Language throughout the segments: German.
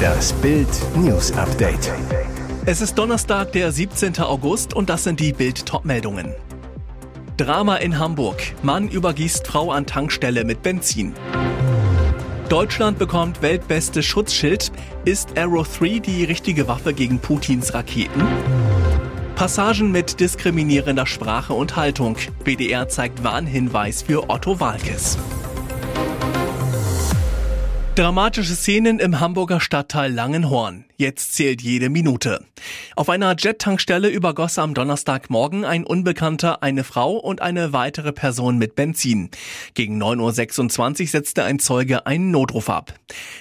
Das Bild News Update. Es ist Donnerstag, der 17. August und das sind die Bild Topmeldungen. Drama in Hamburg. Mann übergießt Frau an Tankstelle mit Benzin. Deutschland bekommt weltbestes Schutzschild. Ist Arrow 3 die richtige Waffe gegen Putins Raketen? Passagen mit diskriminierender Sprache und Haltung. BDR zeigt Warnhinweis für Otto Walkes. Dramatische Szenen im Hamburger Stadtteil Langenhorn. Jetzt zählt jede Minute. Auf einer Jet-Tankstelle übergoss am Donnerstagmorgen ein Unbekannter eine Frau und eine weitere Person mit Benzin. Gegen 9.26 Uhr setzte ein Zeuge einen Notruf ab.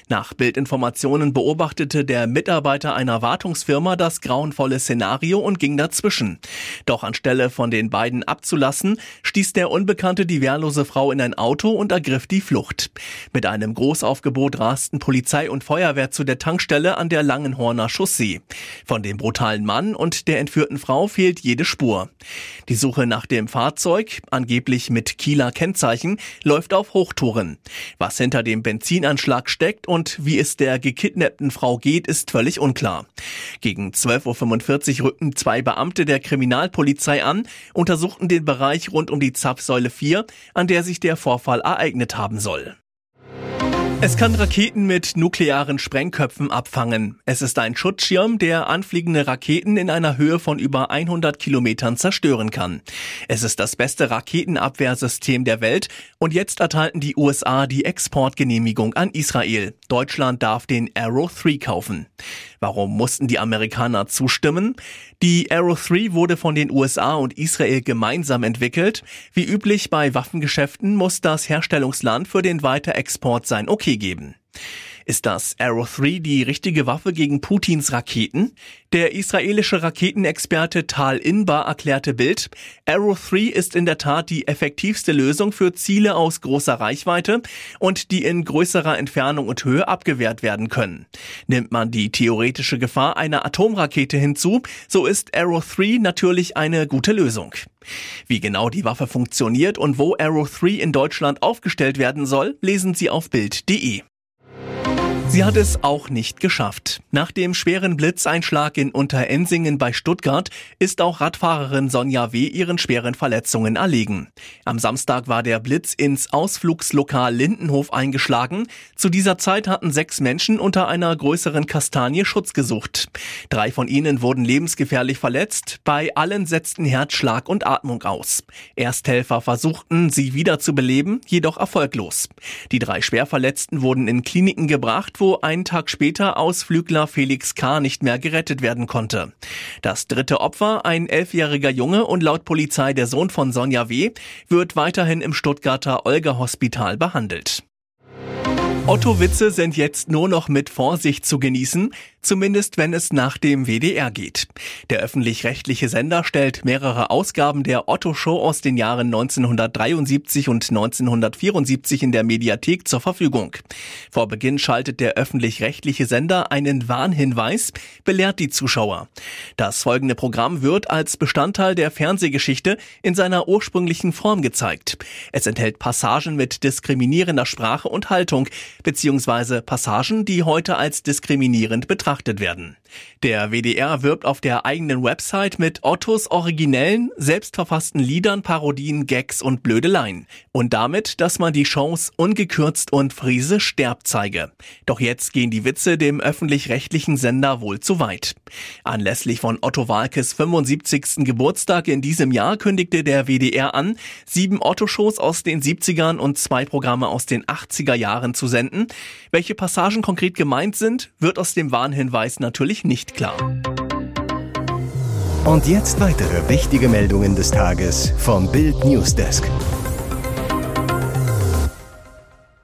Nach Bildinformationen beobachtete der Mitarbeiter einer Wartungsfirma das grauenvolle Szenario und ging dazwischen. Doch anstelle von den beiden abzulassen, stieß der Unbekannte die wehrlose Frau in ein Auto und ergriff die Flucht. Mit einem Großaufgebot rasten Polizei und Feuerwehr zu der Tankstelle an der Langen Langenhorner Chaussee. Von dem brutalen Mann und der entführten Frau fehlt jede Spur. Die Suche nach dem Fahrzeug, angeblich mit Kieler Kennzeichen, läuft auf Hochtouren. Was hinter dem Benzinanschlag steckt und wie es der gekidnappten Frau geht, ist völlig unklar. Gegen 12.45 Uhr rückten zwei Beamte der Kriminalpolizei an, untersuchten den Bereich rund um die Zapfsäule 4, an der sich der Vorfall ereignet haben soll. Es kann Raketen mit nuklearen Sprengköpfen abfangen. Es ist ein Schutzschirm, der anfliegende Raketen in einer Höhe von über 100 Kilometern zerstören kann. Es ist das beste Raketenabwehrsystem der Welt und jetzt erteilten die USA die Exportgenehmigung an Israel. Deutschland darf den Arrow 3 kaufen. Warum mussten die Amerikaner zustimmen? Die Arrow 3 wurde von den USA und Israel gemeinsam entwickelt. Wie üblich bei Waffengeschäften muss das Herstellungsland für den Weiterexport sein Okay geben. Ist das Arrow 3 die richtige Waffe gegen Putins Raketen? Der israelische Raketenexperte Tal Inbar erklärte Bild, Arrow 3 ist in der Tat die effektivste Lösung für Ziele aus großer Reichweite und die in größerer Entfernung und Höhe abgewehrt werden können. Nimmt man die theoretische Gefahr einer Atomrakete hinzu, so ist Arrow 3 natürlich eine gute Lösung. Wie genau die Waffe funktioniert und wo Arrow 3 in Deutschland aufgestellt werden soll, lesen Sie auf Bild.de. Sie hat es auch nicht geschafft. Nach dem schweren Blitzeinschlag in Unterensingen bei Stuttgart ist auch Radfahrerin Sonja W. ihren schweren Verletzungen erlegen. Am Samstag war der Blitz ins Ausflugslokal Lindenhof eingeschlagen. Zu dieser Zeit hatten sechs Menschen unter einer größeren Kastanie Schutz gesucht. Drei von ihnen wurden lebensgefährlich verletzt. Bei allen setzten Herzschlag und Atmung aus. Ersthelfer versuchten, sie wieder zu beleben, jedoch erfolglos. Die drei Schwerverletzten wurden in Kliniken gebracht, wo einen Tag später Ausflügler Felix K. nicht mehr gerettet werden konnte. Das dritte Opfer, ein elfjähriger Junge und laut Polizei der Sohn von Sonja W., wird weiterhin im Stuttgarter Olga Hospital behandelt. Otto-Witze sind jetzt nur noch mit Vorsicht zu genießen, zumindest wenn es nach dem WDR geht. Der öffentlich-rechtliche Sender stellt mehrere Ausgaben der Otto-Show aus den Jahren 1973 und 1974 in der Mediathek zur Verfügung. Vor Beginn schaltet der öffentlich-rechtliche Sender einen Warnhinweis, belehrt die Zuschauer. Das folgende Programm wird als Bestandteil der Fernsehgeschichte in seiner ursprünglichen Form gezeigt. Es enthält Passagen mit diskriminierender Sprache und Haltung, beziehungsweise Passagen, die heute als diskriminierend betrachtet werden. Der WDR wirbt auf der eigenen Website mit Ottos originellen, selbstverfassten Liedern, Parodien, Gags und Blödeleien. Und damit, dass man die Chance ungekürzt und Friese sterbt zeige. Doch jetzt gehen die Witze dem öffentlich-rechtlichen Sender wohl zu weit. Anlässlich von Otto Walkes 75. Geburtstag in diesem Jahr kündigte der WDR an, sieben Otto-Shows aus den 70ern und zwei Programme aus den 80er Jahren zu senden. Welche Passagen konkret gemeint sind, wird aus dem Warnhinweis natürlich natürlich nicht klar. Und jetzt weitere wichtige Meldungen des Tages vom Bild Newsdesk.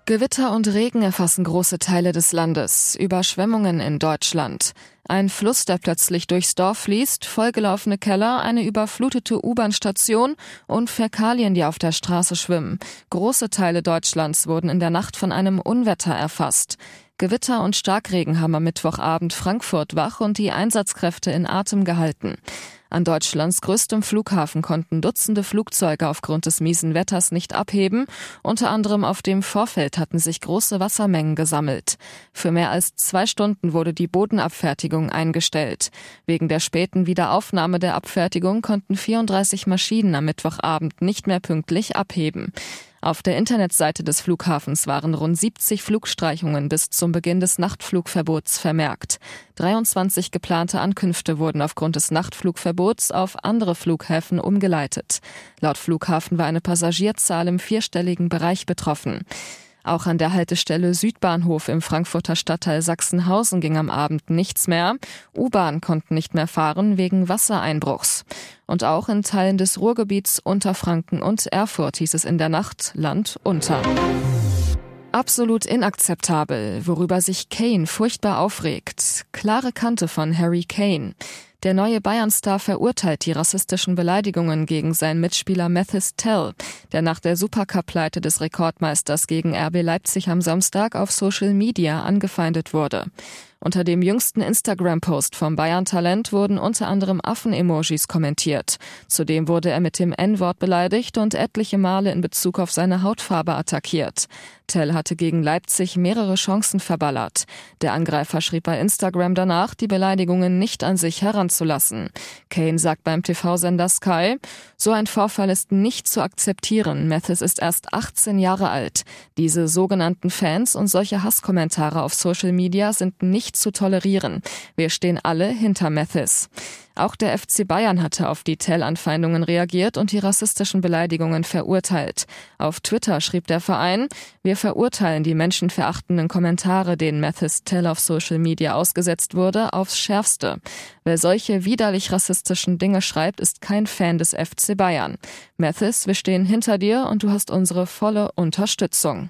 Gewitter und Regen erfassen große Teile des Landes. Überschwemmungen in Deutschland. Ein Fluss, der plötzlich durchs Dorf fließt, vollgelaufene Keller, eine überflutete U-Bahn-Station und Fäkalien, die auf der Straße schwimmen. Große Teile Deutschlands wurden in der Nacht von einem Unwetter erfasst. Gewitter und Starkregen haben am Mittwochabend Frankfurt wach und die Einsatzkräfte in Atem gehalten. An Deutschlands größtem Flughafen konnten Dutzende Flugzeuge aufgrund des miesen Wetters nicht abheben. Unter anderem auf dem Vorfeld hatten sich große Wassermengen gesammelt. Für mehr als zwei Stunden wurde die Bodenabfertigung eingestellt. Wegen der späten Wiederaufnahme der Abfertigung konnten 34 Maschinen am Mittwochabend nicht mehr pünktlich abheben. Auf der Internetseite des Flughafens waren rund 70 Flugstreichungen bis zum Beginn des Nachtflugverbots vermerkt. 23 geplante Ankünfte wurden aufgrund des Nachtflugverbots auf andere Flughäfen umgeleitet. Laut Flughafen war eine Passagierzahl im vierstelligen Bereich betroffen. Auch an der Haltestelle Südbahnhof im Frankfurter Stadtteil Sachsenhausen ging am Abend nichts mehr. U-Bahn konnten nicht mehr fahren wegen Wassereinbruchs. Und auch in Teilen des Ruhrgebiets Unterfranken und Erfurt hieß es in der Nacht Land unter. Absolut inakzeptabel, worüber sich Kane furchtbar aufregt. Klare Kante von Harry Kane. Der neue Bayern-Star verurteilt die rassistischen Beleidigungen gegen seinen Mitspieler Mathis Tell, der nach der Supercup-Pleite des Rekordmeisters gegen RB Leipzig am Samstag auf Social Media angefeindet wurde. Unter dem jüngsten Instagram-Post vom Bayern-Talent wurden unter anderem Affen-Emojis kommentiert. Zudem wurde er mit dem N-Wort beleidigt und etliche Male in Bezug auf seine Hautfarbe attackiert. Tell hatte gegen Leipzig mehrere Chancen verballert. Der Angreifer schrieb bei Instagram danach, die Beleidigungen nicht an sich heranzulassen. Kane sagt beim TV-Sender Sky, so ein Vorfall ist nicht zu akzeptieren. Mathis ist erst 18 Jahre alt. Diese sogenannten Fans und solche Hasskommentare auf Social Media sind nicht zu tolerieren. Wir stehen alle hinter Mathis. Auch der FC Bayern hatte auf die Tell-Anfeindungen reagiert und die rassistischen Beleidigungen verurteilt. Auf Twitter schrieb der Verein, wir verurteilen die menschenverachtenden Kommentare, denen Mathis Tell auf Social Media ausgesetzt wurde, aufs Schärfste. Wer solche widerlich rassistischen Dinge schreibt, ist kein Fan des FC Bayern. Mathis, wir stehen hinter dir und du hast unsere volle Unterstützung.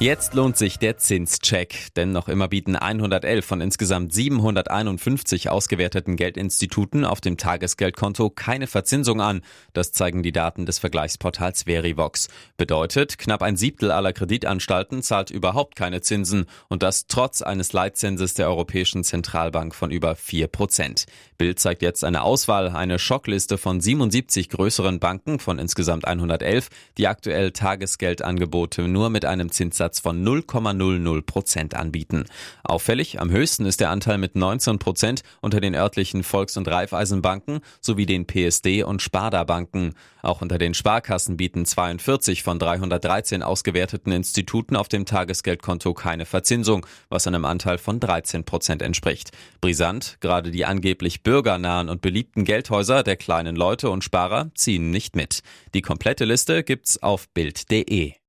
Jetzt lohnt sich der Zinscheck, denn noch immer bieten 111 von insgesamt 751 ausgewerteten Geldinstituten auf dem Tagesgeldkonto keine Verzinsung an. Das zeigen die Daten des Vergleichsportals Verivox. Bedeutet, knapp ein Siebtel aller Kreditanstalten zahlt überhaupt keine Zinsen und das trotz eines Leitzinses der Europäischen Zentralbank von über 4 Prozent. Bild zeigt jetzt eine Auswahl, eine Schockliste von 77 größeren Banken von insgesamt 111, die aktuell Tagesgeldangebote nur mit einem Zinssatz Zinssatz von 0,00 Prozent anbieten. Auffällig, am höchsten ist der Anteil mit 19 Prozent unter den örtlichen Volks- und Raiffeisenbanken sowie den PSD- und Sparda-Banken. Auch unter den Sparkassen bieten 42 von 313 ausgewerteten Instituten auf dem Tagesgeldkonto keine Verzinsung, was einem Anteil von 13 Prozent entspricht. Brisant, gerade die angeblich bürgernahen und beliebten Geldhäuser der kleinen Leute und Sparer ziehen nicht mit. Die komplette Liste gibt's auf Bild.de.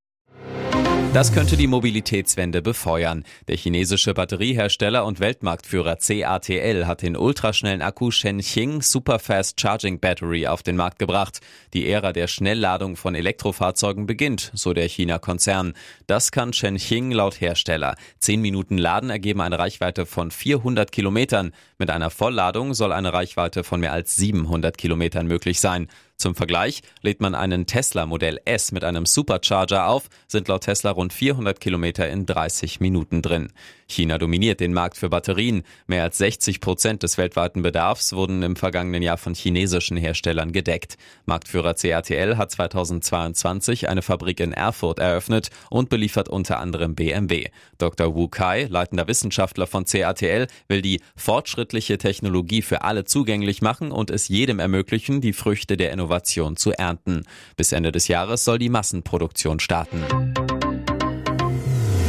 Das könnte die Mobilitätswende befeuern. Der chinesische Batteriehersteller und Weltmarktführer CATL hat den ultraschnellen Akku Shenxing Superfast Charging Battery auf den Markt gebracht. Die Ära der Schnellladung von Elektrofahrzeugen beginnt, so der China-Konzern. Das kann Shenxing laut Hersteller. Zehn Minuten Laden ergeben eine Reichweite von 400 Kilometern. Mit einer Vollladung soll eine Reichweite von mehr als 700 Kilometern möglich sein. Zum Vergleich lädt man einen Tesla Modell S mit einem Supercharger auf, sind laut Tesla rund 400 Kilometer in 30 Minuten drin. China dominiert den Markt für Batterien. Mehr als 60 Prozent des weltweiten Bedarfs wurden im vergangenen Jahr von chinesischen Herstellern gedeckt. Marktführer CATL hat 2022 eine Fabrik in Erfurt eröffnet und beliefert unter anderem BMW. Dr. Wu Kai, leitender Wissenschaftler von CATL, will die fortschrittliche Technologie für alle zugänglich machen und es jedem ermöglichen, die Früchte der Innovation zu ernten. Bis Ende des Jahres soll die Massenproduktion starten.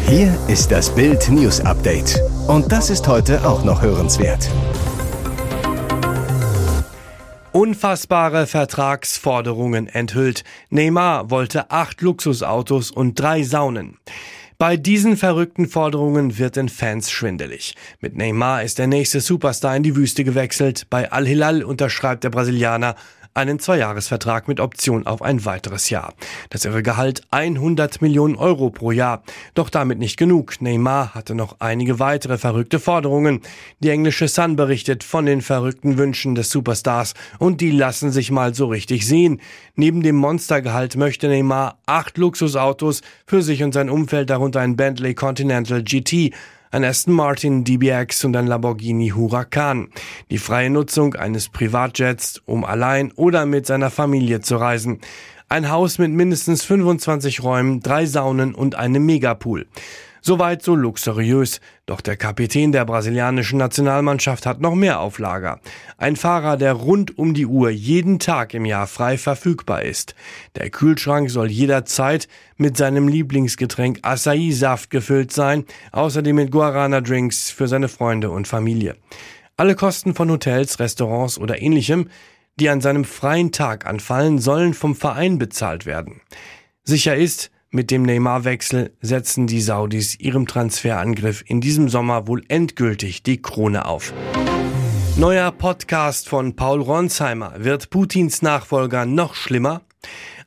Hier ist das Bild News Update. Und das ist heute auch noch hörenswert. Unfassbare Vertragsforderungen enthüllt. Neymar wollte acht Luxusautos und drei Saunen. Bei diesen verrückten Forderungen wird den Fans schwindelig. Mit Neymar ist der nächste Superstar in die Wüste gewechselt. Bei Al-Hilal unterschreibt der Brasilianer einen Zweijahresvertrag mit Option auf ein weiteres Jahr. Das irre Gehalt 100 Millionen Euro pro Jahr. Doch damit nicht genug. Neymar hatte noch einige weitere verrückte Forderungen. Die englische Sun berichtet von den verrückten Wünschen des Superstars und die lassen sich mal so richtig sehen. Neben dem Monstergehalt möchte Neymar acht Luxusautos für sich und sein Umfeld, darunter ein Bentley Continental GT, ein Aston Martin DBX und ein Lamborghini Huracan. Die freie Nutzung eines Privatjets, um allein oder mit seiner Familie zu reisen. Ein Haus mit mindestens 25 Räumen, drei Saunen und einem Megapool. Soweit so luxuriös. Doch der Kapitän der brasilianischen Nationalmannschaft hat noch mehr Auflager. Ein Fahrer, der rund um die Uhr jeden Tag im Jahr frei verfügbar ist. Der Kühlschrank soll jederzeit mit seinem Lieblingsgetränk Acai-Saft gefüllt sein, außerdem mit Guarana-Drinks für seine Freunde und Familie. Alle Kosten von Hotels, Restaurants oder ähnlichem, die an seinem freien Tag anfallen, sollen vom Verein bezahlt werden. Sicher ist, mit dem Neymar-Wechsel setzen die Saudis ihrem Transferangriff in diesem Sommer wohl endgültig die Krone auf. Neuer Podcast von Paul Ronsheimer. Wird Putins Nachfolger noch schlimmer?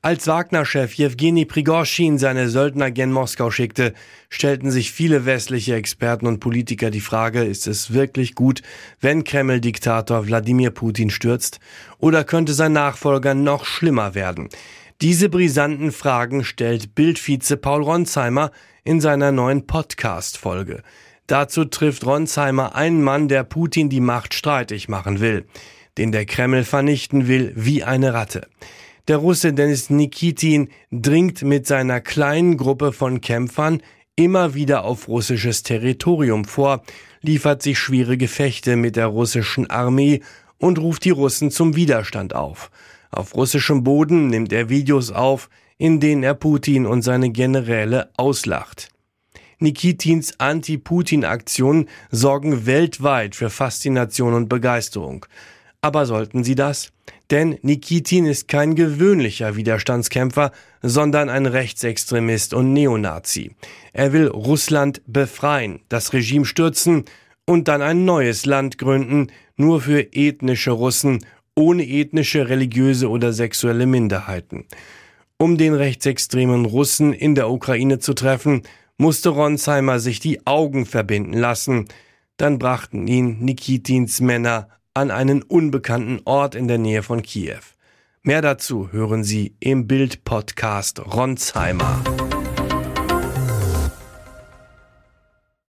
Als Wagner-Chef Jewgeni Prigorschin seine Söldner gen Moskau schickte, stellten sich viele westliche Experten und Politiker die Frage, ist es wirklich gut, wenn Kreml-Diktator Wladimir Putin stürzt? Oder könnte sein Nachfolger noch schlimmer werden? Diese brisanten Fragen stellt Bildvize Paul Ronsheimer in seiner neuen Podcast-Folge. Dazu trifft Ronsheimer einen Mann, der Putin die Macht streitig machen will, den der Kreml vernichten will wie eine Ratte. Der Russe Denis Nikitin dringt mit seiner kleinen Gruppe von Kämpfern immer wieder auf russisches Territorium vor, liefert sich schwere Gefechte mit der russischen Armee und ruft die Russen zum Widerstand auf. Auf russischem Boden nimmt er Videos auf, in denen er Putin und seine Generäle auslacht. Nikitins Anti-Putin-Aktionen sorgen weltweit für Faszination und Begeisterung. Aber sollten sie das? Denn Nikitin ist kein gewöhnlicher Widerstandskämpfer, sondern ein Rechtsextremist und Neonazi. Er will Russland befreien, das Regime stürzen und dann ein neues Land gründen, nur für ethnische Russen ohne ethnische, religiöse oder sexuelle Minderheiten. Um den rechtsextremen Russen in der Ukraine zu treffen, musste Ronsheimer sich die Augen verbinden lassen. Dann brachten ihn Nikitins Männer an einen unbekannten Ort in der Nähe von Kiew. Mehr dazu hören Sie im Bild-Podcast Ronsheimer.